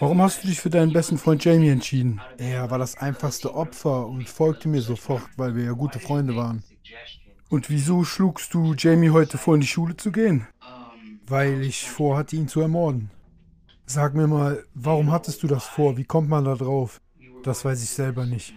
Warum hast du dich für deinen besten Freund Jamie entschieden? Er war das einfachste Opfer und folgte mir sofort, weil wir ja gute Freunde waren. Und wieso schlugst du Jamie heute vor, in die Schule zu gehen? Weil ich vorhatte, ihn zu ermorden. Sag mir mal, warum hattest du das vor? Wie kommt man da drauf? Das weiß ich selber nicht.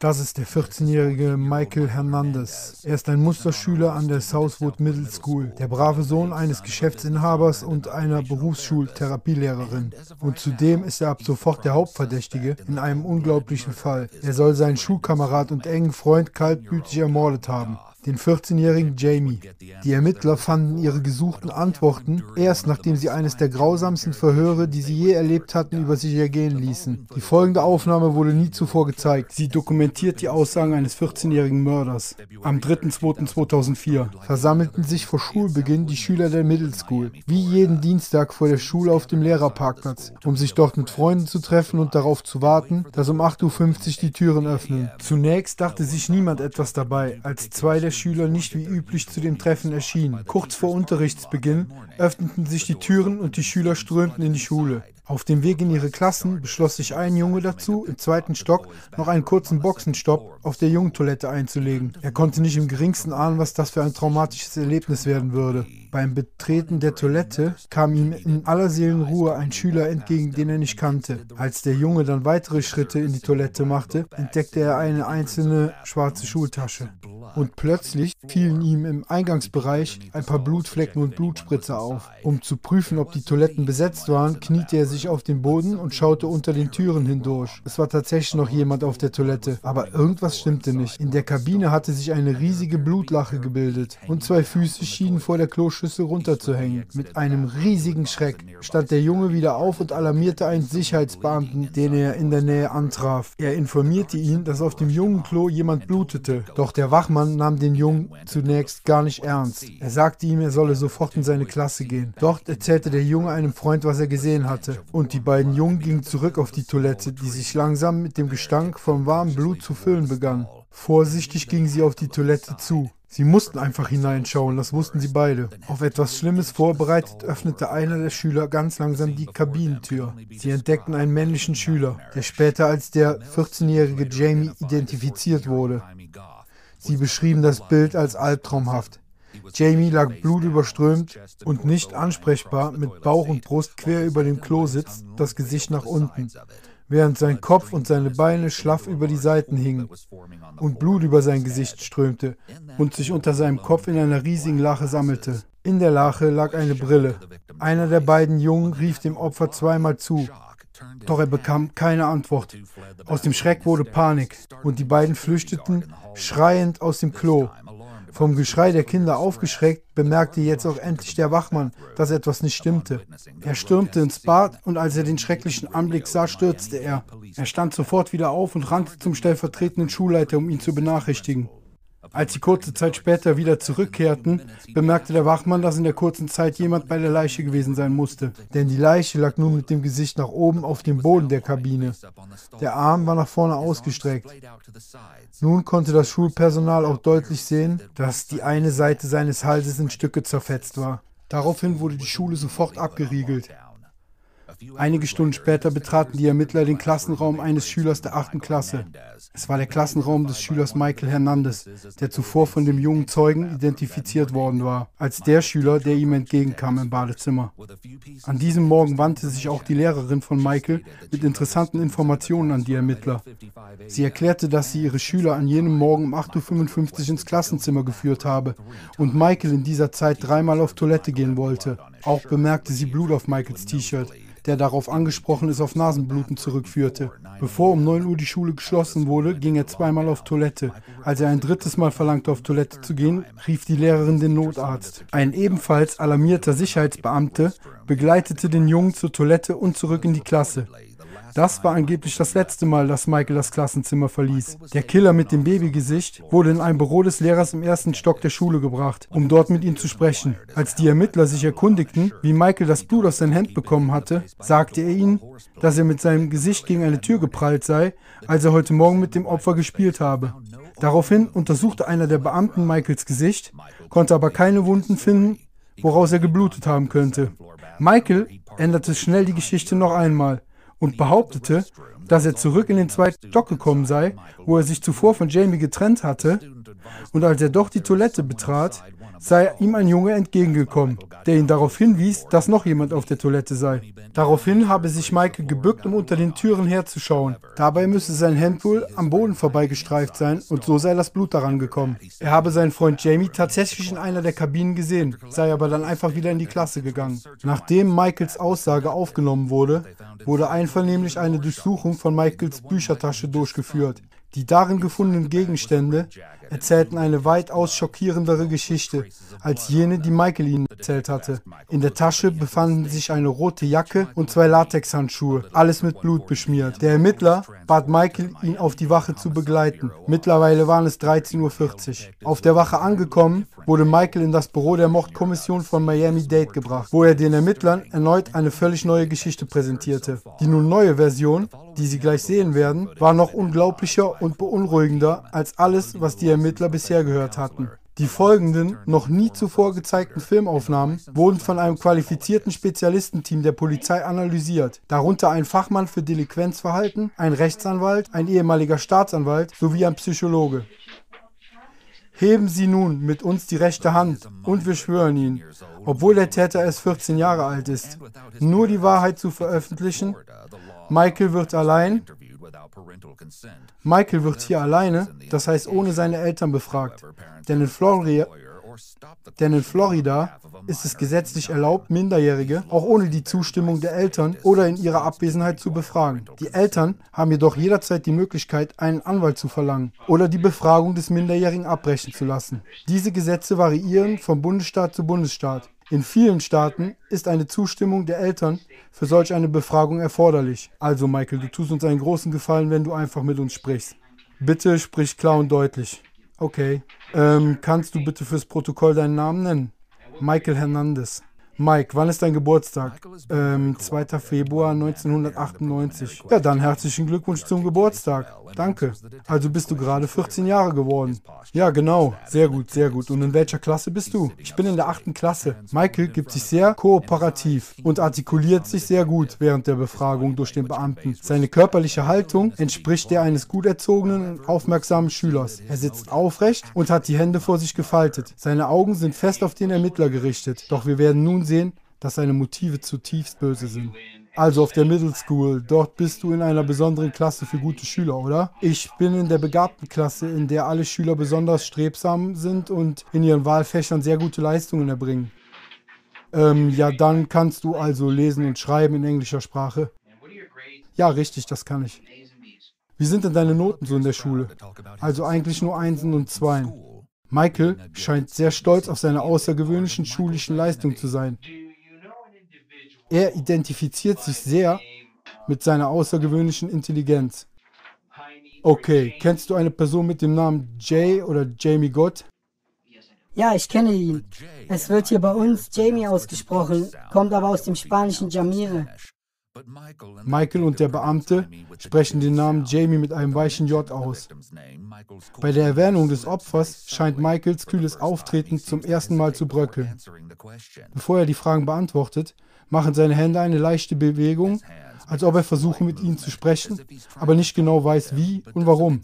Das ist der 14-jährige Michael Hernandez. Er ist ein Musterschüler an der Southwood Middle School, der brave Sohn eines Geschäftsinhabers und einer Berufsschultherapielehrerin. Und zudem ist er ab sofort der Hauptverdächtige in einem unglaublichen Fall. Er soll seinen Schulkamerad und engen Freund kaltblütig ermordet haben den 14-jährigen Jamie. Die Ermittler fanden ihre gesuchten Antworten erst nachdem sie eines der grausamsten Verhöre, die sie je erlebt hatten, über sich ergehen ließen. Die folgende Aufnahme wurde nie zuvor gezeigt. Sie dokumentiert die Aussagen eines 14-jährigen Mörders. Am 3.2.2004 versammelten sich vor Schulbeginn die Schüler der Middle School, wie jeden Dienstag vor der Schule auf dem Lehrerparkplatz, um sich dort mit Freunden zu treffen und darauf zu warten, dass um 8.50 Uhr die Türen öffnen. Zunächst dachte sich niemand etwas dabei, als zwei der der Schüler nicht wie üblich zu dem Treffen erschienen. Kurz vor Unterrichtsbeginn öffneten sich die Türen und die Schüler strömten in die Schule. Auf dem Weg in ihre Klassen beschloss sich ein Junge dazu, im zweiten Stock noch einen kurzen Boxenstopp auf der Jungentoilette einzulegen. Er konnte nicht im geringsten ahnen, was das für ein traumatisches Erlebnis werden würde. Beim Betreten der Toilette kam ihm in aller Seelenruhe ein Schüler entgegen, den er nicht kannte. Als der Junge dann weitere Schritte in die Toilette machte, entdeckte er eine einzelne schwarze Schultasche und plötzlich fielen ihm im Eingangsbereich ein paar Blutflecken und Blutspritzer auf. Um zu prüfen, ob die Toiletten besetzt waren, kniete er sich auf den Boden und schaute unter den Türen hindurch. Es war tatsächlich noch jemand auf der Toilette, aber irgendwas stimmte nicht. In der Kabine hatte sich eine riesige Blutlache gebildet und zwei Füße schienen vor der Kloschüssel runterzuhängen. Mit einem riesigen Schreck stand der Junge wieder auf und alarmierte einen Sicherheitsbeamten, den er in der Nähe antraf. Er informierte ihn, dass auf dem jungen Klo jemand blutete, doch der Wachmann Mann nahm den Jungen zunächst gar nicht ernst. Er sagte ihm, er solle sofort in seine Klasse gehen. Dort erzählte der Junge einem Freund, was er gesehen hatte. Und die beiden Jungen gingen zurück auf die Toilette, die sich langsam mit dem Gestank vom warmen Blut zu füllen begann. Vorsichtig gingen sie auf die Toilette zu. Sie mussten einfach hineinschauen, das wussten sie beide. Auf etwas Schlimmes vorbereitet öffnete einer der Schüler ganz langsam die Kabinentür. Sie entdeckten einen männlichen Schüler, der später als der 14-jährige Jamie identifiziert wurde. Sie beschrieben das Bild als albtraumhaft. Jamie lag blutüberströmt und nicht ansprechbar mit Bauch und Brust quer über dem Klo sitzt, das Gesicht nach unten, während sein Kopf und seine Beine schlaff über die Seiten hingen und Blut über sein Gesicht strömte und sich unter seinem Kopf in einer riesigen Lache sammelte. In der Lache lag eine Brille. Einer der beiden Jungen rief dem Opfer zweimal zu, doch er bekam keine Antwort. Aus dem Schreck wurde Panik und die beiden flüchteten schreiend aus dem Klo. Vom Geschrei der Kinder aufgeschreckt, bemerkte jetzt auch endlich der Wachmann, dass etwas nicht stimmte. Er stürmte ins Bad und als er den schrecklichen Anblick sah, stürzte er. Er stand sofort wieder auf und rannte zum stellvertretenden Schulleiter, um ihn zu benachrichtigen. Als sie kurze Zeit später wieder zurückkehrten, bemerkte der Wachmann, dass in der kurzen Zeit jemand bei der Leiche gewesen sein musste. Denn die Leiche lag nun mit dem Gesicht nach oben auf dem Boden der Kabine. Der Arm war nach vorne ausgestreckt. Nun konnte das Schulpersonal auch deutlich sehen, dass die eine Seite seines Halses in Stücke zerfetzt war. Daraufhin wurde die Schule sofort abgeriegelt. Einige Stunden später betraten die Ermittler den Klassenraum eines Schülers der 8. Klasse. Es war der Klassenraum des Schülers Michael Hernandez, der zuvor von dem jungen Zeugen identifiziert worden war, als der Schüler, der ihm entgegenkam im Badezimmer. An diesem Morgen wandte sich auch die Lehrerin von Michael mit interessanten Informationen an die Ermittler. Sie erklärte, dass sie ihre Schüler an jenem Morgen um 8.55 Uhr ins Klassenzimmer geführt habe und Michael in dieser Zeit dreimal auf Toilette gehen wollte. Auch bemerkte sie Blut auf Michaels T-Shirt der darauf angesprochen ist, auf Nasenbluten zurückführte. Bevor um 9 Uhr die Schule geschlossen wurde, ging er zweimal auf Toilette. Als er ein drittes Mal verlangte, auf Toilette zu gehen, rief die Lehrerin den Notarzt. Ein ebenfalls alarmierter Sicherheitsbeamte begleitete den Jungen zur Toilette und zurück in die Klasse. Das war angeblich das letzte Mal, dass Michael das Klassenzimmer verließ. Der Killer mit dem Babygesicht wurde in ein Büro des Lehrers im ersten Stock der Schule gebracht, um dort mit ihm zu sprechen. Als die Ermittler sich erkundigten, wie Michael das Blut aus seinen Händen bekommen hatte, sagte er ihnen, dass er mit seinem Gesicht gegen eine Tür geprallt sei, als er heute Morgen mit dem Opfer gespielt habe. Daraufhin untersuchte einer der Beamten Michaels Gesicht, konnte aber keine Wunden finden, woraus er geblutet haben könnte. Michael änderte schnell die Geschichte noch einmal und behauptete, dass er zurück in den zweiten Stock gekommen sei, wo er sich zuvor von Jamie getrennt hatte, und als er doch die Toilette betrat, sei ihm ein Junge entgegengekommen, der ihn darauf hinwies, dass noch jemand auf der Toilette sei. Daraufhin habe sich Michael gebückt, um unter den Türen herzuschauen. Dabei müsse sein Hemd wohl am Boden vorbeigestreift sein und so sei das Blut daran gekommen. Er habe seinen Freund Jamie tatsächlich in einer der Kabinen gesehen, sei aber dann einfach wieder in die Klasse gegangen. Nachdem Michaels Aussage aufgenommen wurde, wurde einvernehmlich eine Durchsuchung von Michaels Büchertasche durchgeführt. Die darin gefundenen Gegenstände erzählten eine weitaus schockierendere Geschichte als jene, die Michael ihnen erzählt hatte. In der Tasche befanden sich eine rote Jacke und zwei Latexhandschuhe, alles mit Blut beschmiert. Der Ermittler bat Michael, ihn auf die Wache zu begleiten. Mittlerweile waren es 13.40 Uhr. Auf der Wache angekommen, wurde Michael in das Büro der Mordkommission von Miami-Dade gebracht, wo er den Ermittlern erneut eine völlig neue Geschichte präsentierte. Die nun neue Version, die sie gleich sehen werden, war noch unglaublicher und beunruhigender als alles, was die Ermittler bisher gehört hatten. Die folgenden, noch nie zuvor gezeigten Filmaufnahmen wurden von einem qualifizierten Spezialistenteam der Polizei analysiert, darunter ein Fachmann für Delinquenzverhalten, ein Rechtsanwalt, ein ehemaliger Staatsanwalt sowie ein Psychologe. Heben Sie nun mit uns die rechte Hand und wir schwören Ihnen, obwohl der Täter erst 14 Jahre alt ist, nur die Wahrheit zu veröffentlichen. Michael wird allein Michael wird hier alleine, das heißt ohne seine Eltern befragt. Denn in, Florida, denn in Florida ist es gesetzlich erlaubt, Minderjährige auch ohne die Zustimmung der Eltern oder in ihrer Abwesenheit zu befragen. Die Eltern haben jedoch jederzeit die Möglichkeit, einen Anwalt zu verlangen oder die Befragung des Minderjährigen abbrechen zu lassen. Diese Gesetze variieren von Bundesstaat zu Bundesstaat. In vielen Staaten ist eine Zustimmung der Eltern für solch eine Befragung erforderlich. Also Michael, du tust uns einen großen Gefallen, wenn du einfach mit uns sprichst. Bitte sprich klar und deutlich. Okay. Ähm, kannst du bitte fürs Protokoll deinen Namen nennen? Michael Hernandez. Mike, wann ist dein Geburtstag? Ähm, 2. Februar 1998. Ja, dann herzlichen Glückwunsch zum Geburtstag. Danke. Also bist du gerade 14 Jahre geworden. Ja, genau. Sehr gut, sehr gut. Und in welcher Klasse bist du? Ich bin in der 8. Klasse. Michael gibt sich sehr kooperativ und artikuliert sich sehr gut während der Befragung durch den Beamten. Seine körperliche Haltung entspricht der eines gut erzogenen und aufmerksamen Schülers. Er sitzt aufrecht und hat die Hände vor sich gefaltet. Seine Augen sind fest auf den Ermittler gerichtet. Doch wir werden nun sehen, dass seine Motive zutiefst böse sind. Also auf der Middle School, dort bist du in einer besonderen Klasse für gute Schüler, oder? Ich bin in der begabten Klasse, in der alle Schüler besonders strebsam sind und in ihren Wahlfächern sehr gute Leistungen erbringen. Ähm, ja, dann kannst du also lesen und schreiben in englischer Sprache. Ja, richtig, das kann ich. Wie sind denn deine Noten so in der Schule? Also eigentlich nur Einsen und Zweien. Michael scheint sehr stolz auf seine außergewöhnlichen schulischen Leistungen zu sein. Er identifiziert sich sehr mit seiner außergewöhnlichen Intelligenz. Okay, kennst du eine Person mit dem Namen Jay oder Jamie Gott? Ja, ich kenne ihn. Es wird hier bei uns Jamie ausgesprochen, kommt aber aus dem spanischen Jamire. Michael und der Beamte sprechen den Namen Jamie mit einem weichen J aus. Bei der Erwähnung des Opfers scheint Michaels kühles Auftreten zum ersten Mal zu bröckeln. Bevor er die Fragen beantwortet, machen seine Hände eine leichte Bewegung, als ob er versuche mit ihnen zu sprechen, aber nicht genau weiß wie und warum.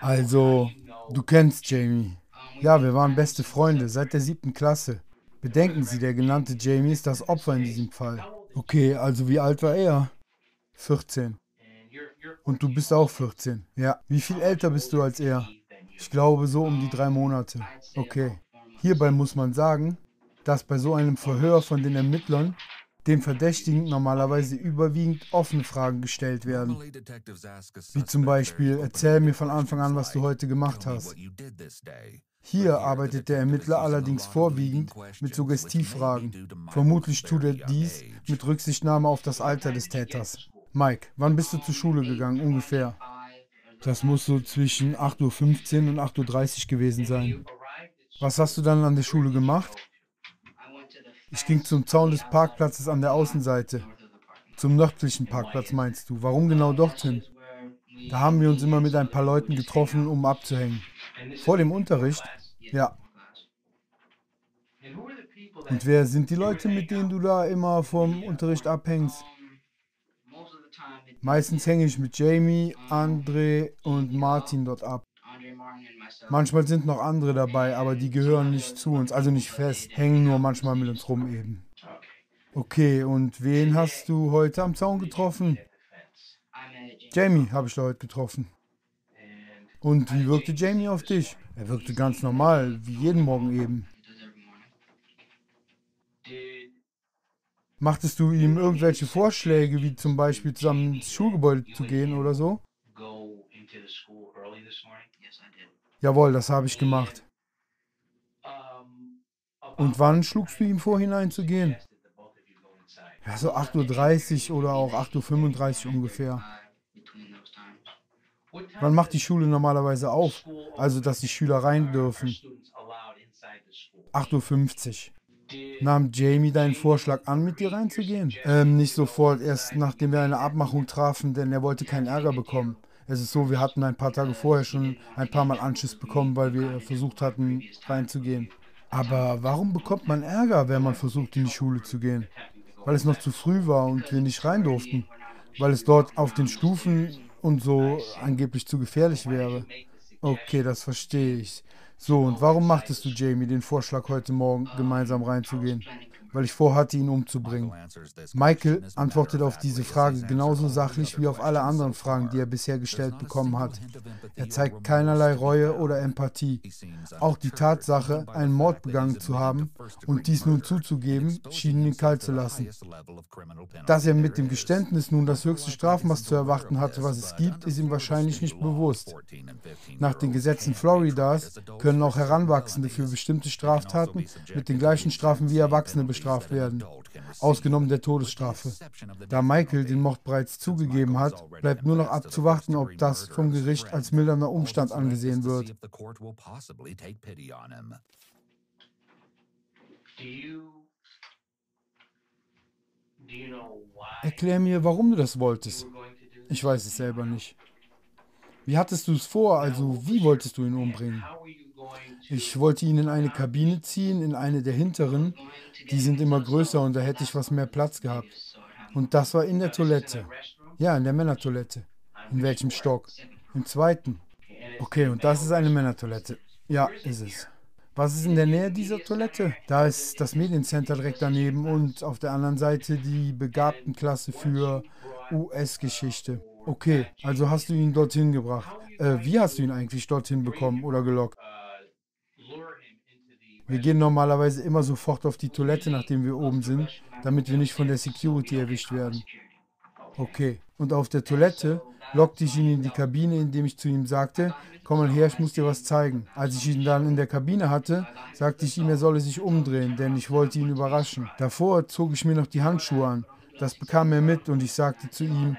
Also, du kennst Jamie. Ja, wir waren beste Freunde seit der siebten Klasse. Bedenken Sie, der genannte Jamie ist das Opfer in diesem Fall. Okay, also wie alt war er? 14. Und du bist auch 14. Ja. Wie viel älter bist du als er? Ich glaube so um die drei Monate. Okay. Hierbei muss man sagen, dass bei so einem Verhör von den Ermittlern dem Verdächtigen normalerweise überwiegend offene Fragen gestellt werden. Wie zum Beispiel, erzähl mir von Anfang an, was du heute gemacht hast. Hier arbeitet der Ermittler allerdings vorwiegend mit Suggestivfragen. Vermutlich tut er dies mit Rücksichtnahme auf das Alter des Täters. Mike, wann bist du zur Schule gegangen ungefähr? Das muss so zwischen 8.15 Uhr und 8.30 Uhr gewesen sein. Was hast du dann an der Schule gemacht? Ich ging zum Zaun des Parkplatzes an der Außenseite. Zum nördlichen Parkplatz meinst du? Warum genau dorthin? Da haben wir uns immer mit ein paar Leuten getroffen, um abzuhängen. Vor dem Unterricht? Ja. Und wer sind die Leute, mit denen du da immer vom Unterricht abhängst? Meistens hänge ich mit Jamie, Andre und Martin dort ab. Manchmal sind noch andere dabei, aber die gehören nicht zu uns, also nicht fest, hängen nur manchmal mit uns rum eben. Okay, und wen hast du heute am Zaun getroffen? Jamie habe ich da heute getroffen. Und wie wirkte Jamie auf dich? Er wirkte ganz normal, wie jeden Morgen eben. Machtest du ihm irgendwelche Vorschläge, wie zum Beispiel zusammen ins Schulgebäude zu gehen oder so? Jawohl, das habe ich gemacht. Und wann schlugst du ihm vor, hineinzugehen? Ja, so 8.30 Uhr oder auch 8.35 Uhr ungefähr. Wann macht die Schule normalerweise auf? Also, dass die Schüler rein dürfen. 8.50 Uhr. Nahm Jamie deinen Vorschlag an, mit dir reinzugehen? Ähm, nicht sofort, erst nachdem wir eine Abmachung trafen, denn er wollte keinen Ärger bekommen. Es ist so, wir hatten ein paar Tage vorher schon ein paar Mal Anschiss bekommen, weil wir versucht hatten, reinzugehen. Aber warum bekommt man Ärger, wenn man versucht, in die Schule zu gehen? Weil es noch zu früh war und wir nicht rein durften. Weil es dort auf den Stufen und so angeblich zu gefährlich wäre. Okay, das verstehe ich. So, und warum machtest du Jamie den Vorschlag, heute Morgen gemeinsam reinzugehen? Weil ich vorhatte, ihn umzubringen. Michael antwortet auf diese Frage genauso sachlich wie auf alle anderen Fragen, die er bisher gestellt bekommen hat. Er zeigt keinerlei Reue oder Empathie. Auch die Tatsache, einen Mord begangen zu haben und dies nun zuzugeben, schien ihn kalt zu lassen. Dass er mit dem Geständnis nun das höchste Strafmaß zu erwarten hatte, was es gibt, ist ihm wahrscheinlich nicht bewusst. Nach den Gesetzen Floridas können auch Heranwachsende für bestimmte Straftaten mit den gleichen Strafen wie Erwachsene bestraft bestraft werden, ausgenommen der Todesstrafe. Da Michael den Mord bereits zugegeben hat, bleibt nur noch abzuwarten, ob das vom Gericht als mildernder Umstand angesehen wird. Erklär mir, warum du das wolltest. Ich weiß es selber nicht. Wie hattest du es vor? Also, wie wolltest du ihn umbringen? Ich wollte ihn in eine Kabine ziehen, in eine der hinteren. Die sind immer größer und da hätte ich was mehr Platz gehabt. Und das war in der Toilette. Ja, in der Männertoilette. In welchem Stock? Im zweiten. Okay, und das ist eine Männertoilette. Ja, ist es. Was ist in der Nähe dieser Toilette? Da ist das Mediencenter direkt daneben und auf der anderen Seite die Begabtenklasse für US-Geschichte. Okay, also hast du ihn dorthin gebracht. Äh, wie hast du ihn eigentlich dorthin bekommen oder gelockt? Wir gehen normalerweise immer sofort auf die Toilette, nachdem wir oben sind, damit wir nicht von der Security erwischt werden. Okay. Und auf der Toilette lockte ich ihn in die Kabine, indem ich zu ihm sagte, komm mal her, ich muss dir was zeigen. Als ich ihn dann in der Kabine hatte, sagte ich ihm, er solle sich umdrehen, denn ich wollte ihn überraschen. Davor zog ich mir noch die Handschuhe an. Das bekam er mit und ich sagte zu ihm,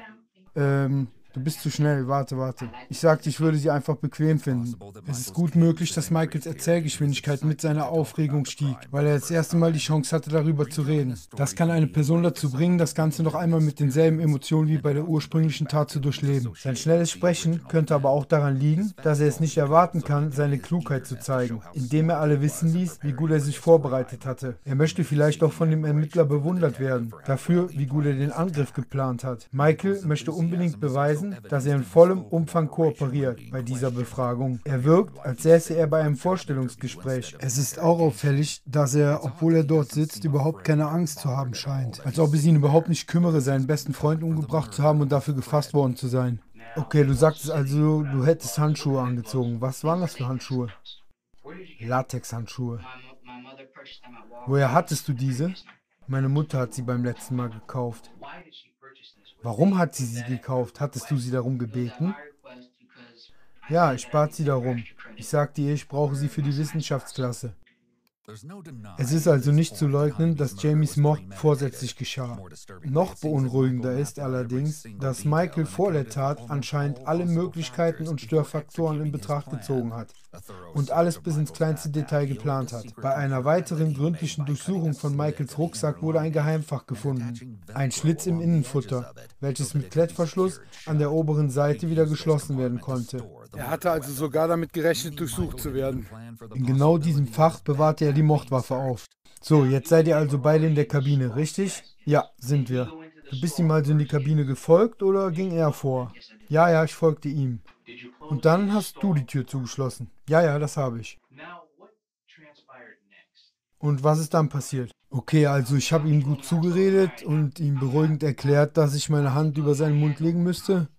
ähm, Du bist zu schnell, warte, warte. Ich sagte, ich würde sie einfach bequem finden. Es ist gut möglich, dass Michaels Erzählgeschwindigkeit mit seiner Aufregung stieg, weil er das erste Mal die Chance hatte, darüber zu reden. Das kann eine Person dazu bringen, das Ganze noch einmal mit denselben Emotionen wie bei der ursprünglichen Tat zu durchleben. Sein schnelles Sprechen könnte aber auch daran liegen, dass er es nicht erwarten kann, seine Klugheit zu zeigen, indem er alle wissen ließ, wie gut er sich vorbereitet hatte. Er möchte vielleicht auch von dem Ermittler bewundert werden, dafür, wie gut er den Angriff geplant hat. Michael möchte unbedingt beweisen, beweisen, dass er in vollem Umfang kooperiert bei dieser Befragung. Er wirkt, als säße er bei einem Vorstellungsgespräch. Es ist auch auffällig, dass er, obwohl er dort sitzt, überhaupt keine Angst zu haben scheint. Als ob es ihn überhaupt nicht kümmere, seinen besten Freund umgebracht zu haben und dafür gefasst worden zu sein. Okay, du sagtest also, du hättest Handschuhe angezogen. Was waren das für Handschuhe? Latexhandschuhe. Woher hattest du diese? Meine Mutter hat sie beim letzten Mal gekauft. Warum hat sie sie gekauft? Hattest du sie darum gebeten? Ja, ich bat sie darum. Ich sagte ihr, ich brauche sie für die Wissenschaftsklasse. Es ist also nicht zu leugnen, dass Jamies Mord vorsätzlich geschah. Noch beunruhigender ist allerdings, dass Michael vor der Tat anscheinend alle Möglichkeiten und Störfaktoren in Betracht gezogen hat und alles bis ins kleinste Detail geplant hat. Bei einer weiteren gründlichen Durchsuchung von Michaels Rucksack wurde ein Geheimfach gefunden. Ein Schlitz im Innenfutter, welches mit Klettverschluss an der oberen Seite wieder geschlossen werden konnte. Er hatte also sogar damit gerechnet, durchsucht zu werden. In genau diesem Fach bewahrte er die Mordwaffe auf. So, jetzt seid ihr also beide in der Kabine, richtig? Ja, sind wir. Du bist ihm also in die Kabine gefolgt oder ging er vor? Ja, ja, ich folgte ihm. Und dann hast du die Tür zugeschlossen. Ja, ja, das habe ich. Und was ist dann passiert? Okay, also ich habe ihm gut zugeredet und ihm beruhigend erklärt, dass ich meine Hand über seinen Mund legen müsste.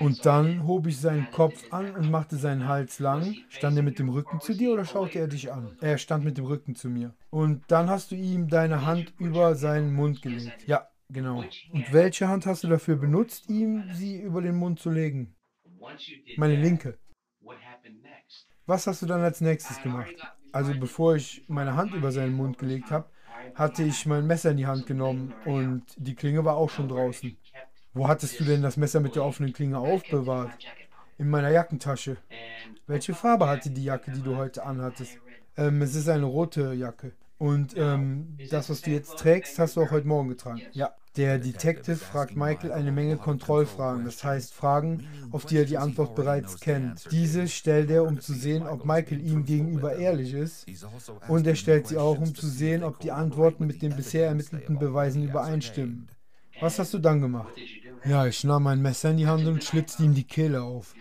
Und dann hob ich seinen Kopf an und machte seinen Hals lang. Stand er mit dem Rücken zu dir oder schaute er dich an? Er stand mit dem Rücken zu mir. Und dann hast du ihm deine Hand über seinen Mund gelegt. Ja, genau. Und welche Hand hast du dafür benutzt, ihm sie über den Mund zu legen? Meine linke. Was hast du dann als nächstes gemacht? Also bevor ich meine Hand über seinen Mund gelegt habe, hatte ich mein Messer in die Hand genommen und die Klinge war auch schon draußen. Wo hattest du denn das Messer mit der offenen Klinge aufbewahrt? In meiner Jackentasche. Welche Farbe hatte die Jacke, die du heute anhattest? Ähm, es ist eine rote Jacke. Und ähm, das, was du jetzt trägst, hast du auch heute Morgen getragen. Ja. Der Detective fragt Michael eine Menge Kontrollfragen, das heißt Fragen, auf die er die Antwort bereits kennt. Diese stellt er, um zu sehen, ob Michael ihm gegenüber ehrlich ist. Und er stellt sie auch, um zu sehen, ob die Antworten mit den bisher ermittelten Beweisen übereinstimmen. Was hast du dann gemacht? Ja, ich nahm mein Messer in die Hand und schlitzte ihm die Kehle auf.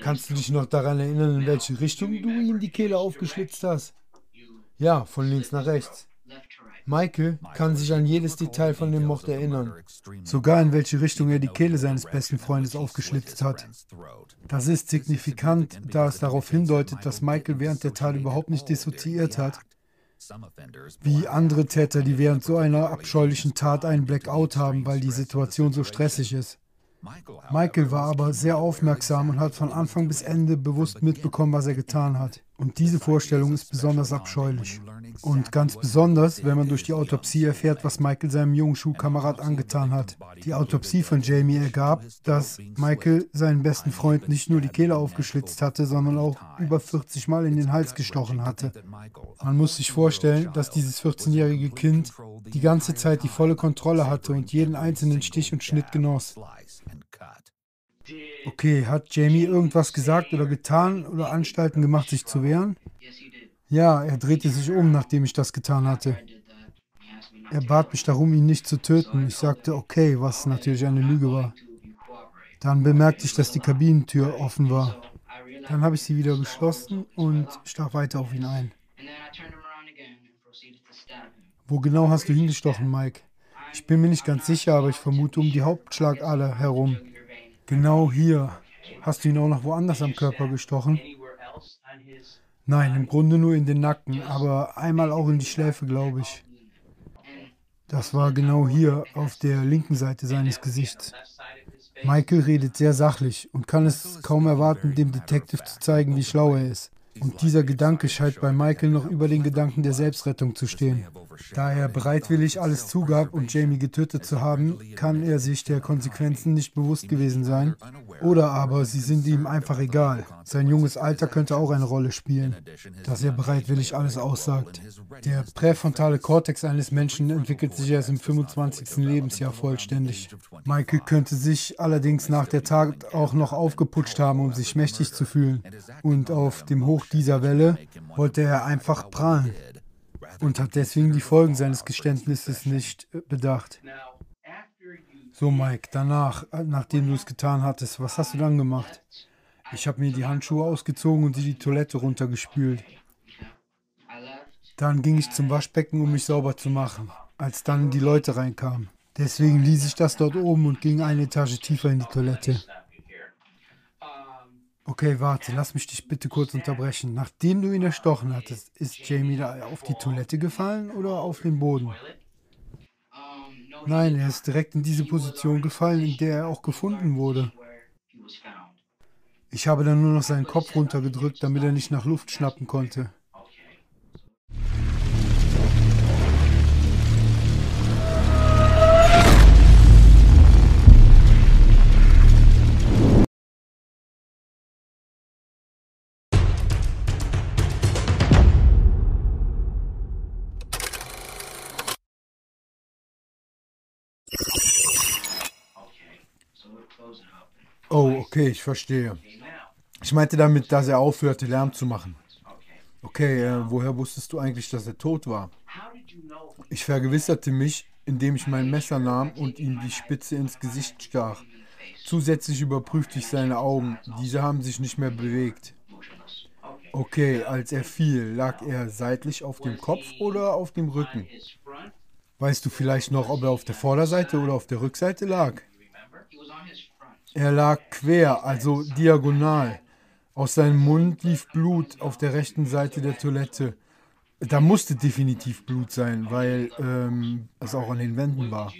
Kannst du dich noch daran erinnern, in welche Richtung du ihm die Kehle aufgeschlitzt hast? Ja, von links nach rechts. Michael kann sich an jedes Detail von dem Mord erinnern, sogar in welche Richtung er die Kehle seines besten Freundes aufgeschlitzt hat. Das ist signifikant, da es darauf hindeutet, dass Michael während der Tat überhaupt nicht dissoziiert hat wie andere Täter, die während so einer abscheulichen Tat einen Blackout haben, weil die Situation so stressig ist. Michael war aber sehr aufmerksam und hat von Anfang bis Ende bewusst mitbekommen, was er getan hat. Und diese Vorstellung ist besonders abscheulich. Und ganz besonders, wenn man durch die Autopsie erfährt, was Michael seinem jungen Schulkamerad angetan hat. Die Autopsie von Jamie ergab, dass Michael seinen besten Freund nicht nur die Kehle aufgeschlitzt hatte, sondern auch über 40 Mal in den Hals gestochen hatte. Man muss sich vorstellen, dass dieses 14-jährige Kind die ganze Zeit die volle Kontrolle hatte und jeden einzelnen Stich und Schnitt genoss. Okay, hat Jamie irgendwas gesagt oder getan oder Anstalten gemacht, sich zu wehren? Ja, er drehte sich um, nachdem ich das getan hatte. Er bat mich darum, ihn nicht zu töten. Ich sagte okay, was natürlich eine Lüge war. Dann bemerkte ich, dass die Kabinentür offen war. Dann habe ich sie wieder geschlossen und stach weiter auf ihn ein. Wo genau hast du hingestochen, Mike? Ich bin mir nicht ganz sicher, aber ich vermute um die Hauptschlagader herum. Genau hier. Hast du ihn auch noch woanders am Körper gestochen? Nein, im Grunde nur in den Nacken, aber einmal auch in die Schläfe, glaube ich. Das war genau hier auf der linken Seite seines Gesichts. Michael redet sehr sachlich und kann es kaum erwarten, dem Detective zu zeigen, wie schlau er ist. Und dieser Gedanke scheint bei Michael noch über den Gedanken der Selbstrettung zu stehen. Da er bereitwillig alles zugab und Jamie getötet zu haben, kann er sich der Konsequenzen nicht bewusst gewesen sein. Oder aber sie sind ihm einfach egal. Sein junges Alter könnte auch eine Rolle spielen, dass er bereitwillig alles aussagt. Der präfrontale Kortex eines Menschen entwickelt sich erst im 25. Lebensjahr vollständig. Michael könnte sich allerdings nach der Tat auch noch aufgeputscht haben, um sich mächtig zu fühlen. Und auf dem Hoch dieser Welle wollte er einfach prahlen und hat deswegen die Folgen seines Geständnisses nicht bedacht. So, Mike, danach, äh, nachdem du es getan hattest, was hast du dann gemacht? Ich habe mir die Handschuhe ausgezogen und sie die Toilette runtergespült. Dann ging ich zum Waschbecken, um mich sauber zu machen, als dann die Leute reinkamen. Deswegen ließ ich das dort oben und ging eine Etage tiefer in die Toilette. Okay, warte, lass mich dich bitte kurz unterbrechen. Nachdem du ihn erstochen hattest, ist Jamie da auf die Toilette gefallen oder auf den Boden? Nein, er ist direkt in diese Position gefallen, in der er auch gefunden wurde. Ich habe dann nur noch seinen Kopf runtergedrückt, damit er nicht nach Luft schnappen konnte. Oh, okay, ich verstehe. Ich meinte damit, dass er aufhörte, Lärm zu machen. Okay, äh, woher wusstest du eigentlich, dass er tot war? Ich vergewisserte mich, indem ich mein Messer nahm und ihm die Spitze ins Gesicht stach. Zusätzlich überprüfte ich seine Augen. Diese haben sich nicht mehr bewegt. Okay, als er fiel, lag er seitlich auf dem Kopf oder auf dem Rücken? Weißt du vielleicht noch, ob er auf der Vorderseite oder auf der Rückseite lag? Er lag quer, also diagonal. Aus seinem Mund lief Blut auf der rechten Seite der Toilette. Da musste definitiv Blut sein, weil ähm, es auch an den Wänden war.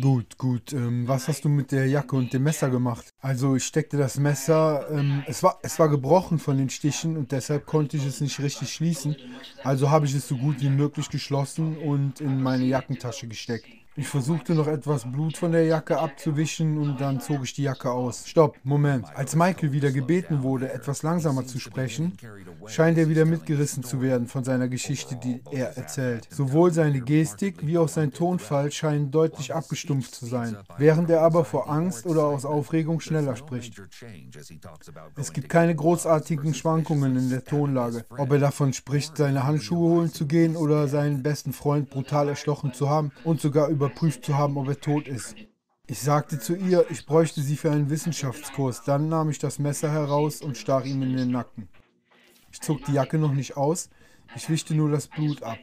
Gut, gut. Ähm, was hast du mit der Jacke und dem Messer gemacht? Also ich steckte das Messer, ähm, es, war, es war gebrochen von den Stichen und deshalb konnte ich es nicht richtig schließen. Also habe ich es so gut wie möglich geschlossen und in meine Jackentasche gesteckt. Ich versuchte noch etwas Blut von der Jacke abzuwischen und dann zog ich die Jacke aus. Stopp, Moment. Als Michael wieder gebeten wurde, etwas langsamer zu sprechen, scheint er wieder mitgerissen zu werden von seiner Geschichte, die er erzählt. Sowohl seine Gestik wie auch sein Tonfall scheinen deutlich abgestumpft zu sein, während er aber vor Angst oder aus Aufregung schneller spricht. Es gibt keine großartigen Schwankungen in der Tonlage. Ob er davon spricht, seine Handschuhe holen zu gehen oder seinen besten Freund brutal erstochen zu haben und sogar über überprüft zu haben, ob er tot ist. Ich sagte zu ihr, ich bräuchte sie für einen Wissenschaftskurs. Dann nahm ich das Messer heraus und stach ihm in den Nacken. Ich zog die Jacke noch nicht aus, ich wischte nur das Blut ab.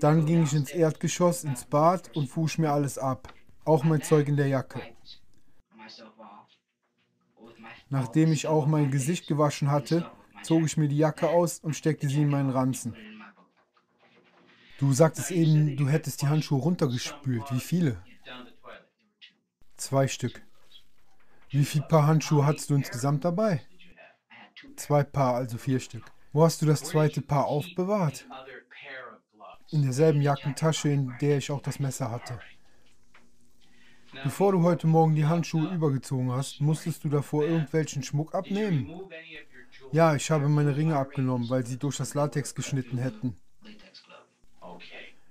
Dann ging ich ins Erdgeschoss, ins Bad und wusch mir alles ab, auch mein Zeug in der Jacke. Nachdem ich auch mein Gesicht gewaschen hatte, zog ich mir die Jacke aus und steckte sie in meinen Ranzen. Du sagtest eben, du hättest die Handschuhe runtergespült. Wie viele? Zwei Stück. Wie viele Paar Handschuhe hattest du insgesamt dabei? Zwei Paar, also vier Stück. Wo hast du das zweite Paar aufbewahrt? In derselben Jackentasche, in der ich auch das Messer hatte. Bevor du heute Morgen die Handschuhe übergezogen hast, musstest du davor irgendwelchen Schmuck abnehmen? Ja, ich habe meine Ringe abgenommen, weil sie durch das Latex geschnitten hätten.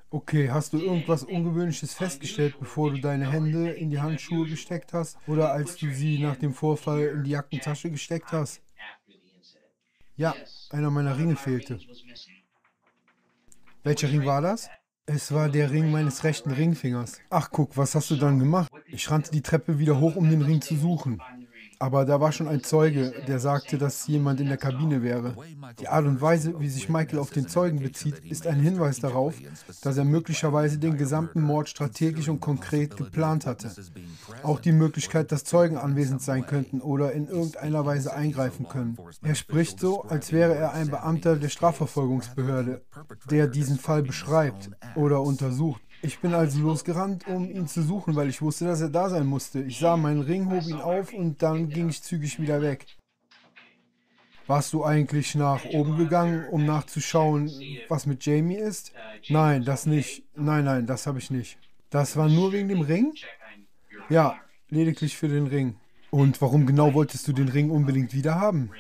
Okay, hast du irgendwas Ungewöhnliches festgestellt, bevor du deine Hände in die Handschuhe gesteckt hast oder als du sie nach dem Vorfall in die Jackentasche gesteckt hast? Ja, einer meiner Ringe fehlte. Welcher Ring war das? Es war der Ring meines rechten Ringfingers. Ach guck, was hast du dann gemacht? Ich rannte die Treppe wieder hoch, um den Ring zu suchen. Aber da war schon ein Zeuge, der sagte, dass jemand in der Kabine wäre. Die Art und Weise, wie sich Michael auf den Zeugen bezieht, ist ein Hinweis darauf, dass er möglicherweise den gesamten Mord strategisch und konkret geplant hatte. Auch die Möglichkeit, dass Zeugen anwesend sein könnten oder in irgendeiner Weise eingreifen können. Er spricht so, als wäre er ein Beamter der Strafverfolgungsbehörde, der diesen Fall beschreibt oder untersucht. Ich bin also losgerannt, um ihn zu suchen, weil ich wusste, dass er da sein musste. Ich sah meinen Ring, hob ihn auf und dann ging ich zügig wieder weg. Warst du eigentlich nach oben gegangen, um nachzuschauen, was mit Jamie ist? Nein, das nicht. Nein, nein, das habe ich nicht. Das war nur wegen dem Ring? Ja, lediglich für den Ring. Und warum genau wolltest du den Ring unbedingt wieder haben?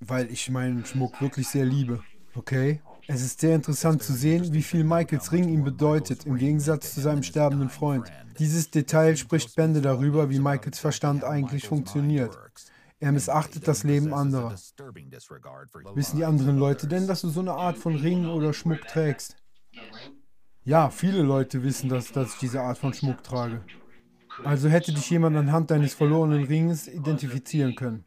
Weil ich meinen Schmuck wirklich sehr liebe. Okay? Es ist sehr interessant zu sehen, wie viel Michaels Ring ihm bedeutet, im Gegensatz zu seinem sterbenden Freund. Dieses Detail spricht Bände darüber, wie Michaels Verstand eigentlich funktioniert. Er missachtet das Leben anderer. Wissen die anderen Leute denn, dass du so eine Art von Ring oder Schmuck trägst? Ja, viele Leute wissen, dass, dass ich diese Art von Schmuck trage. Also hätte dich jemand anhand deines verlorenen Ringes identifizieren können.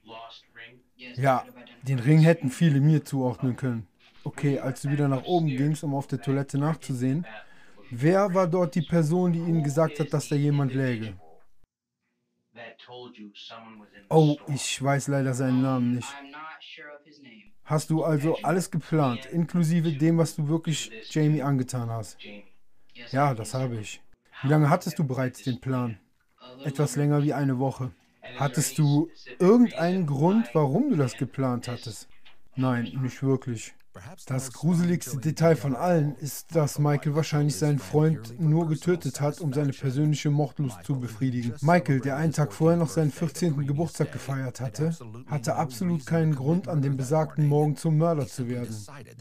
Ja, den Ring hätten viele mir zuordnen können. Okay, als du wieder nach oben gingst, um auf der Toilette nachzusehen, wer war dort die Person, die ihnen gesagt hat, dass da jemand läge? Oh, ich weiß leider seinen Namen nicht. Hast du also alles geplant, inklusive dem, was du wirklich Jamie angetan hast? Ja, das habe ich. Wie lange hattest du bereits den Plan? Etwas länger wie eine Woche. Hattest du irgendeinen Grund, warum du das geplant hattest? Nein, nicht wirklich. Das gruseligste Detail von allen ist, dass Michael wahrscheinlich seinen Freund nur getötet hat, um seine persönliche Mordlust zu befriedigen. Michael, der einen Tag vorher noch seinen 14. Geburtstag gefeiert hatte, hatte absolut keinen Grund, an dem besagten Morgen zum Mörder zu werden.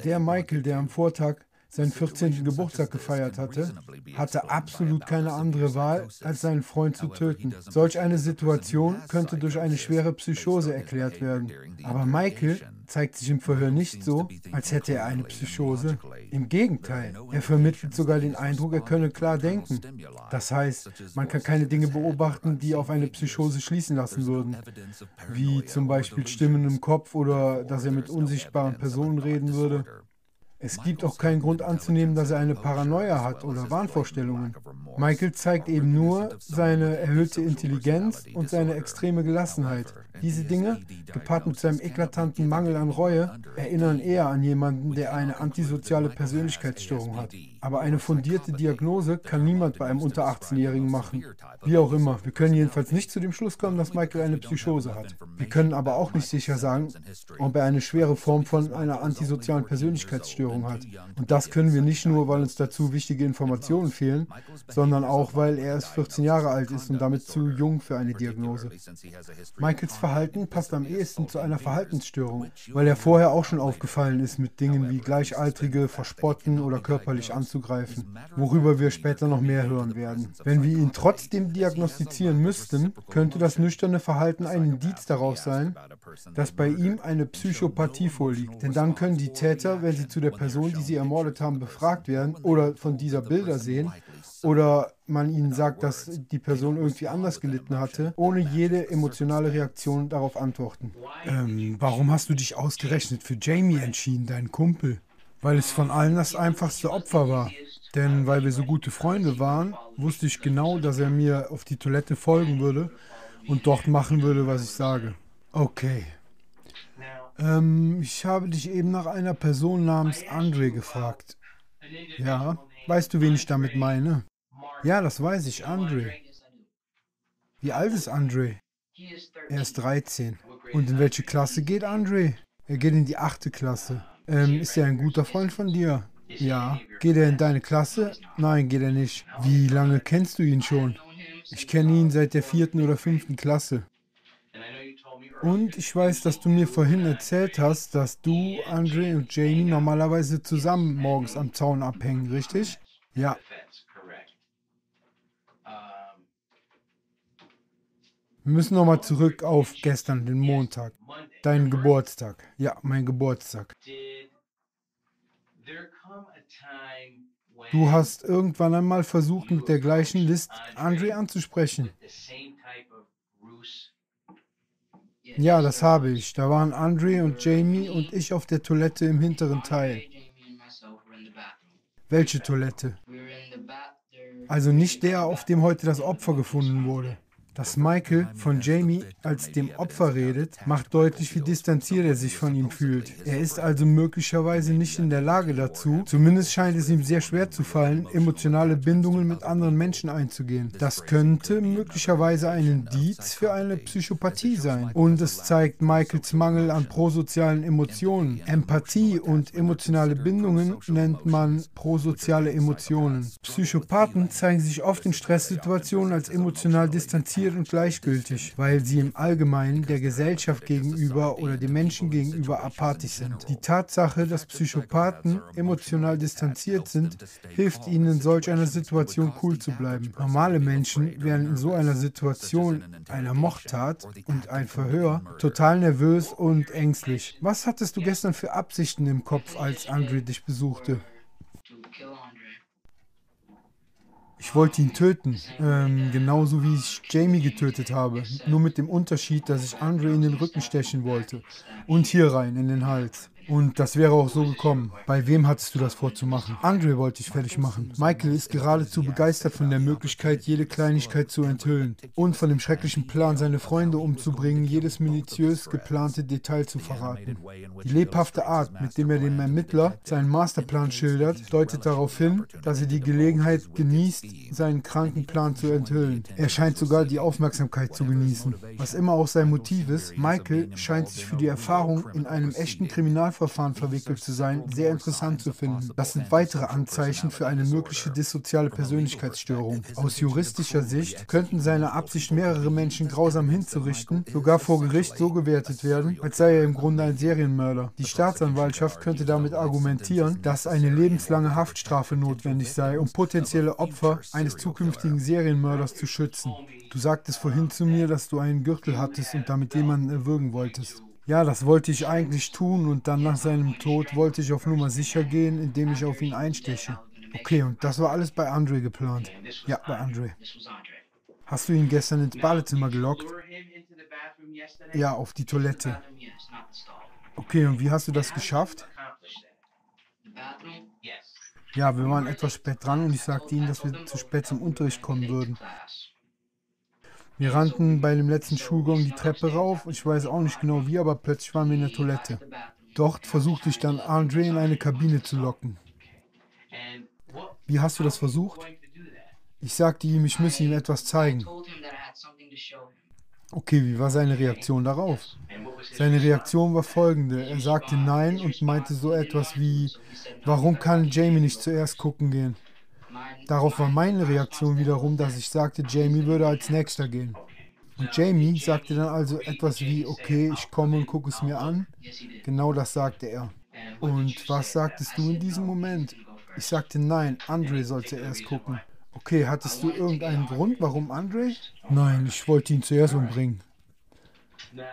Der Michael, der am Vortag seinen 14. Geburtstag gefeiert hatte, hatte absolut keine andere Wahl, als seinen Freund zu töten. Solch eine Situation könnte durch eine schwere Psychose erklärt werden. Aber Michael zeigt sich im Verhör nicht so, als hätte er eine Psychose. Im Gegenteil, er vermittelt sogar den Eindruck, er könne klar denken. Das heißt, man kann keine Dinge beobachten, die auf eine Psychose schließen lassen würden, wie zum Beispiel Stimmen im Kopf oder dass er mit unsichtbaren Personen reden würde. Es gibt auch keinen Grund anzunehmen, dass er eine Paranoia hat oder Wahnvorstellungen. Michael zeigt eben nur seine erhöhte Intelligenz und seine extreme Gelassenheit. Diese Dinge, gepaart mit seinem eklatanten Mangel an Reue, erinnern eher an jemanden, der eine antisoziale Persönlichkeitsstörung hat. Aber eine fundierte Diagnose kann niemand bei einem unter 18-Jährigen machen. Wie auch immer, wir können jedenfalls nicht zu dem Schluss kommen, dass Michael eine Psychose hat. Wir können aber auch nicht sicher sagen, ob er eine schwere Form von einer antisozialen Persönlichkeitsstörung hat. Und das können wir nicht nur, weil uns dazu wichtige Informationen fehlen, sondern auch, weil er erst 14 Jahre alt ist und damit zu jung für eine Diagnose. Michaels Verhalten passt am ehesten zu einer Verhaltensstörung, weil er vorher auch schon aufgefallen ist mit Dingen wie Gleichaltrige verspotten oder körperlich anzugreifen, worüber wir später noch mehr hören werden. Wenn wir ihn trotzdem diagnostizieren müssten, könnte das nüchterne Verhalten ein Indiz darauf sein, dass bei ihm eine Psychopathie vorliegt. Denn dann können die Täter, wenn sie zu der Person, die sie ermordet haben, befragt werden oder von dieser Bilder sehen, oder man ihnen sagt, dass die Person irgendwie anders gelitten hatte, ohne jede emotionale Reaktion darauf antworten. Ähm, warum hast du dich ausgerechnet für Jamie entschieden, deinen Kumpel? Weil es von allen das einfachste Opfer war. Denn weil wir so gute Freunde waren, wusste ich genau, dass er mir auf die Toilette folgen würde und dort machen würde, was ich sage. Okay. Ähm, ich habe dich eben nach einer Person namens Andre gefragt. Ja, weißt du, wen ich damit meine? Ja, das weiß ich, Andre. Wie alt ist Andre? Er ist 13. Und in welche Klasse geht Andre? Er geht in die achte Klasse. Ähm, ist er ein guter Freund von dir? Ja. Geht er in deine Klasse? Nein, geht er nicht. Wie lange kennst du ihn schon? Ich kenne ihn seit der vierten oder fünften Klasse. Und ich weiß, dass du mir vorhin erzählt hast, dass du, Andre und Jamie normalerweise zusammen morgens am Zaun abhängen, richtig? Ja. Wir müssen nochmal zurück auf gestern, den Montag. Dein Geburtstag. Ja, mein Geburtstag. Du hast irgendwann einmal versucht, mit der gleichen List Andre anzusprechen. Ja, das habe ich. Da waren Andre und Jamie und ich auf der Toilette im hinteren Teil. Welche Toilette? Also nicht der, auf dem heute das Opfer gefunden wurde. Dass Michael von Jamie als dem Opfer redet, macht deutlich, wie distanziert er sich von ihm fühlt. Er ist also möglicherweise nicht in der Lage dazu, zumindest scheint es ihm sehr schwer zu fallen, emotionale Bindungen mit anderen Menschen einzugehen. Das könnte möglicherweise ein Indiz für eine Psychopathie sein. Und es zeigt Michaels Mangel an prosozialen Emotionen. Empathie und emotionale Bindungen nennt man prosoziale Emotionen. Psychopathen zeigen sich oft in Stresssituationen als emotional distanziert distanziert und gleichgültig, weil sie im Allgemeinen der Gesellschaft gegenüber oder dem Menschen gegenüber apathisch sind. Die Tatsache, dass Psychopathen emotional distanziert sind, hilft ihnen in solch einer Situation cool zu bleiben. Normale Menschen wären in so einer Situation einer Mordtat und ein Verhör total nervös und ängstlich. Was hattest du gestern für Absichten im Kopf, als Andre dich besuchte? Ich wollte ihn töten, ähm, genauso wie ich Jamie getötet habe. Nur mit dem Unterschied, dass ich Andre in den Rücken stechen wollte. Und hier rein, in den Hals. Und das wäre auch so gekommen. Bei wem hattest du das vorzumachen? Andre wollte ich fertig machen. Michael ist geradezu begeistert von der Möglichkeit, jede Kleinigkeit zu enthüllen und von dem schrecklichen Plan, seine Freunde umzubringen, jedes minutiös geplante Detail zu verraten. Die lebhafte Art, mit dem er dem Ermittler seinen Masterplan schildert, deutet darauf hin, dass er die Gelegenheit genießt, seinen kranken Plan zu enthüllen. Er scheint sogar die Aufmerksamkeit zu genießen. Was immer auch sein Motiv ist, Michael scheint sich für die Erfahrung, in einem echten Kriminalverfahren verwickelt zu sein, sehr interessant zu finden. Das sind weitere Anzeichen für eine mögliche dissoziale Persönlichkeitsstörung. Aus juristischer Sicht könnten seine Absicht, mehrere Menschen grausam hinzurichten, sogar vor Gericht so gewertet werden, als sei er im Grunde ein Serienmörder. Die Staatsanwaltschaft könnte damit argumentieren, dass eine lebenslange Haftstrafe notwendig sei, um potenzielle Opfer eines zukünftigen Serienmörders zu schützen. Du sagtest vorhin zu mir, dass du einen Gürtel hattest und damit jemanden erwürgen wolltest. Ja, das wollte ich eigentlich tun und dann nach seinem Tod wollte ich auf Nummer sicher gehen, indem ich auf ihn einsteche. Okay, und das war alles bei Andre geplant. Ja, bei Andre. Hast du ihn gestern ins Badezimmer gelockt? Ja, auf die Toilette. Okay, und wie hast du das geschafft? Ja, wir waren etwas spät dran und ich sagte ihnen, dass wir zu spät zum Unterricht kommen würden. Wir rannten bei dem letzten Schulgang die Treppe rauf. Ich weiß auch nicht genau wie, aber plötzlich waren wir in der Toilette. Dort versuchte ich dann Andre in eine Kabine zu locken. Wie hast du das versucht? Ich sagte ihm, ich müsse ihm etwas zeigen. Okay, wie war seine Reaktion darauf? Seine Reaktion war folgende. Er sagte Nein und meinte so etwas wie, warum kann Jamie nicht zuerst gucken gehen? Darauf war meine Reaktion wiederum, dass ich sagte, Jamie würde als nächster gehen. Und Jamie sagte dann also etwas wie, okay, ich komme und gucke es mir an. Genau das sagte er. Und was sagtest du in diesem Moment? Ich sagte, nein, Andre sollte erst gucken. Okay, hattest du irgendeinen Grund, warum Andre? Nein, ich wollte ihn zuerst umbringen.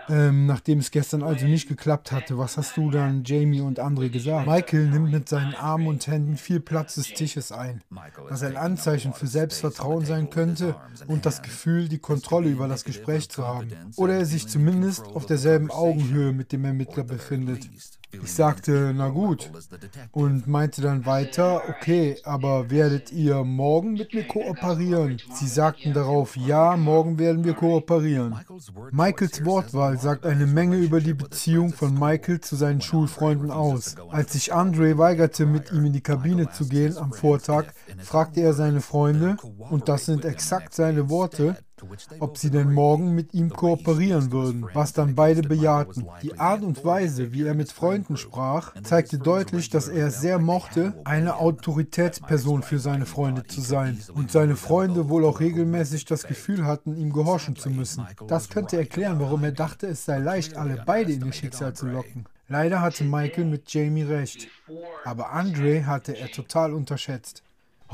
Ähm, nachdem es gestern also nicht geklappt hatte, was hast du dann Jamie und Andre gesagt? Michael nimmt mit seinen Armen und Händen viel Platz des Tisches ein, was ein Anzeichen für Selbstvertrauen sein könnte und das Gefühl, die Kontrolle über das Gespräch zu haben. Oder er sich zumindest auf derselben Augenhöhe mit dem Ermittler befindet. Ich sagte, na gut, und meinte dann weiter, okay, aber werdet ihr morgen mit mir kooperieren? Sie sagten darauf, ja, morgen werden wir kooperieren. Michaels Wortwahl sagt eine Menge über die Beziehung von Michael zu seinen Schulfreunden aus. Als sich Andre weigerte, mit ihm in die Kabine zu gehen am Vortag, fragte er seine Freunde, und das sind exakt seine Worte, ob sie denn morgen mit ihm kooperieren würden, was dann beide bejahten. Die Art und Weise, wie er mit Freunden sprach, zeigte deutlich, dass er es sehr mochte, eine Autoritätsperson für seine Freunde zu sein und seine Freunde wohl auch regelmäßig das Gefühl hatten, ihm gehorchen zu müssen. Das könnte erklären, warum er dachte, es sei leicht, alle beide in ihr Schicksal zu locken. Leider hatte Michael mit Jamie recht, aber Andre hatte er total unterschätzt.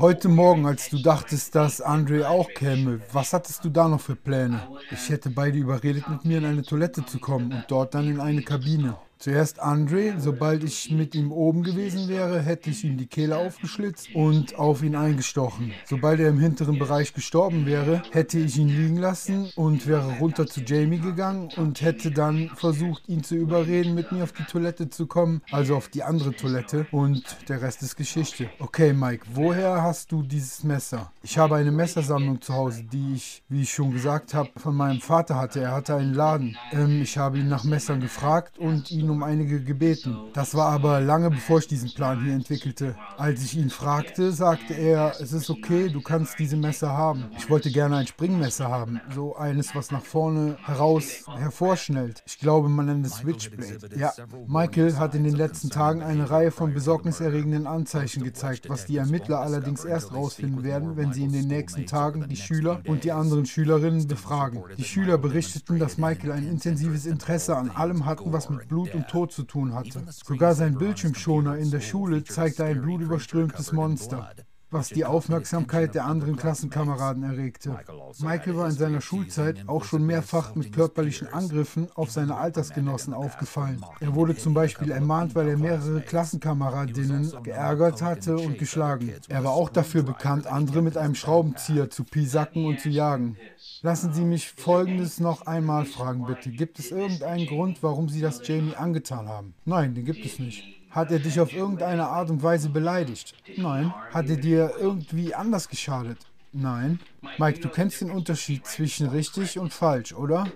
Heute Morgen, als du dachtest, dass Andre auch käme, was hattest du da noch für Pläne? Ich hätte beide überredet, mit mir in eine Toilette zu kommen und dort dann in eine Kabine. Zuerst Andre, sobald ich mit ihm oben gewesen wäre, hätte ich ihm die Kehle aufgeschlitzt und auf ihn eingestochen. Sobald er im hinteren Bereich gestorben wäre, hätte ich ihn liegen lassen und wäre runter zu Jamie gegangen und hätte dann versucht, ihn zu überreden, mit mir auf die Toilette zu kommen, also auf die andere Toilette und der Rest ist Geschichte. Okay, Mike, woher hast du dieses Messer? Ich habe eine Messersammlung zu Hause, die ich, wie ich schon gesagt habe, von meinem Vater hatte. Er hatte einen Laden. Ähm, ich habe ihn nach Messern gefragt und ihn um einige gebeten. Das war aber lange bevor ich diesen Plan hier entwickelte. Als ich ihn fragte, sagte er, es ist okay, du kannst diese Messer haben. Ich wollte gerne ein Springmesser haben, so eines, was nach vorne heraus hervorschnellt. Ich glaube, man nennt es Switchblade. Ja, Michael hat in den letzten Tagen eine Reihe von besorgniserregenden Anzeichen gezeigt, was die Ermittler allerdings erst rausfinden werden, wenn sie in den nächsten Tagen die Schüler und die anderen Schülerinnen befragen. Die Schüler berichteten, dass Michael ein intensives Interesse an allem hatten, was mit Blut und und Tod zu tun hatte. Sogar sein Bildschirmschoner in der Schule zeigte ein blutüberströmtes Monster. Was die Aufmerksamkeit der anderen Klassenkameraden erregte. Michael war in seiner Schulzeit auch schon mehrfach mit körperlichen Angriffen auf seine Altersgenossen aufgefallen. Er wurde zum Beispiel ermahnt, weil er mehrere Klassenkameradinnen geärgert hatte und geschlagen. Er war auch dafür bekannt, andere mit einem Schraubenzieher zu pisacken und zu jagen. Lassen Sie mich Folgendes noch einmal fragen, bitte. Gibt es irgendeinen Grund, warum Sie das Jamie angetan haben? Nein, den gibt es nicht. Hat er dich auf irgendeine Art und Weise beleidigt? Nein. Hat er dir irgendwie anders geschadet? Nein. Mike, du kennst den Unterschied zwischen richtig und falsch, oder?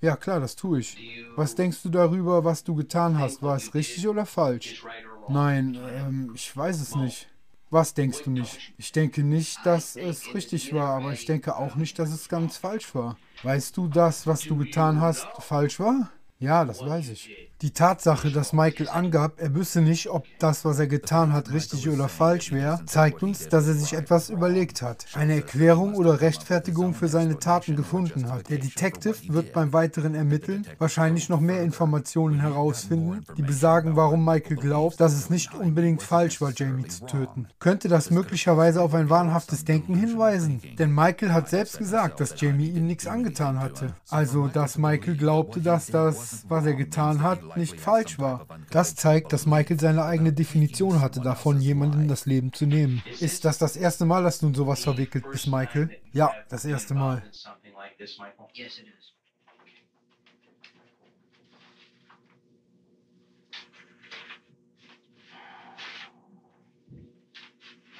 Ja, klar, das tue ich. Was denkst du darüber, was du getan hast? War es richtig oder falsch? Nein, ähm, ich weiß es nicht. Was denkst du nicht? Ich denke nicht, dass es richtig war, aber ich denke auch nicht, dass es ganz falsch war. Weißt du, dass was du getan hast falsch war? Ja, das weiß ich. Die Tatsache, dass Michael angab, er wüsste nicht, ob das, was er getan hat, richtig oder falsch wäre, zeigt uns, dass er sich etwas überlegt hat, eine Erklärung oder Rechtfertigung für seine Taten gefunden hat. Der Detective wird beim weiteren Ermitteln wahrscheinlich noch mehr Informationen herausfinden, die besagen, warum Michael glaubt, dass es nicht unbedingt falsch war, Jamie zu töten. Könnte das möglicherweise auf ein wahnhaftes Denken hinweisen? Denn Michael hat selbst gesagt, dass Jamie ihm nichts angetan hatte. Also, dass Michael glaubte, dass das, was er getan hat, nicht falsch war. Das zeigt, dass Michael seine eigene Definition hatte davon, jemandem das Leben zu nehmen. Ist das das erste Mal, dass du in sowas verwickelt bist, Michael? Ja, das erste Mal.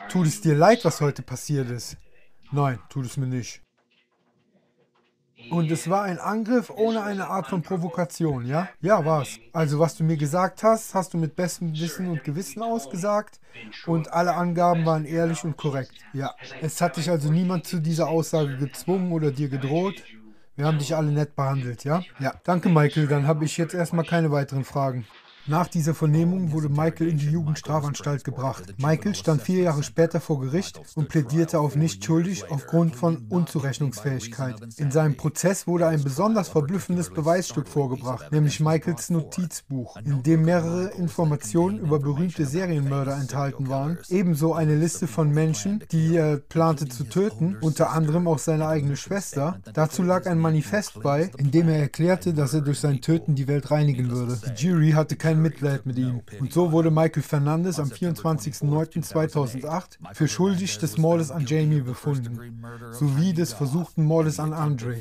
Tut es dir leid, was heute passiert ist? Nein, tut es mir nicht. Und es war ein Angriff ohne eine Art von Provokation, ja? Ja, war's. Also was du mir gesagt hast, hast du mit bestem Wissen und Gewissen ausgesagt und alle Angaben waren ehrlich und korrekt. Ja. Es hat dich also niemand zu dieser Aussage gezwungen oder dir gedroht. Wir haben dich alle nett behandelt, ja? Ja. Danke, Michael. Dann habe ich jetzt erstmal keine weiteren Fragen. Nach dieser Vernehmung wurde Michael in die Jugendstrafanstalt gebracht. Michael stand vier Jahre später vor Gericht und plädierte auf nicht schuldig aufgrund von Unzurechnungsfähigkeit. In seinem Prozess wurde ein besonders verblüffendes Beweisstück vorgebracht, nämlich Michaels Notizbuch, in dem mehrere Informationen über berühmte Serienmörder enthalten waren, ebenso eine Liste von Menschen, die er plante zu töten, unter anderem auch seine eigene Schwester. Dazu lag ein Manifest bei, in dem er erklärte, dass er durch sein Töten die Welt reinigen würde. Die Jury hatte keine Mitleid mit ihm. Und so wurde Michael Fernandez am 24.09.2008 für schuldig des Mordes an Jamie befunden, sowie des versuchten Mordes an Andre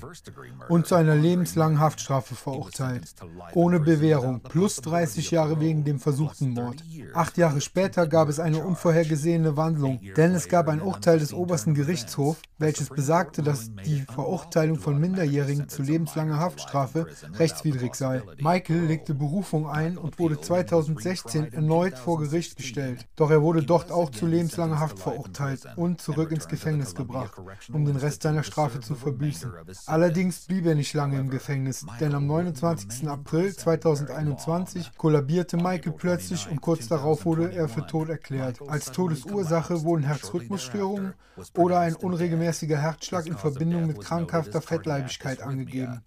und zu einer lebenslangen Haftstrafe verurteilt, ohne Bewährung, plus 30 Jahre wegen dem versuchten Mord. Acht Jahre später gab es eine unvorhergesehene Wandlung, denn es gab ein Urteil des obersten Gerichtshofs, welches besagte, dass die Verurteilung von Minderjährigen zu lebenslanger Haftstrafe rechtswidrig sei. Michael legte Berufung ein und wurde 2016 erneut vor Gericht gestellt. Doch er wurde dort auch zu lebenslanger Haft verurteilt und zurück ins Gefängnis gebracht, um den Rest seiner Strafe zu verbüßen. Allerdings blieb er nicht lange im Gefängnis, denn am 29. April 2021 kollabierte Michael plötzlich und kurz darauf wurde er für tot erklärt. Als Todesursache wurden Herzrhythmusstörungen oder ein unregelmäßiger Herzschlag in Verbindung mit krankhafter Fettleibigkeit angegeben.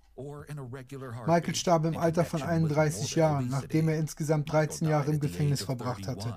Michael starb im Alter von 31 Jahren, nachdem er insgesamt 13 Jahre im Gefängnis verbracht hatte.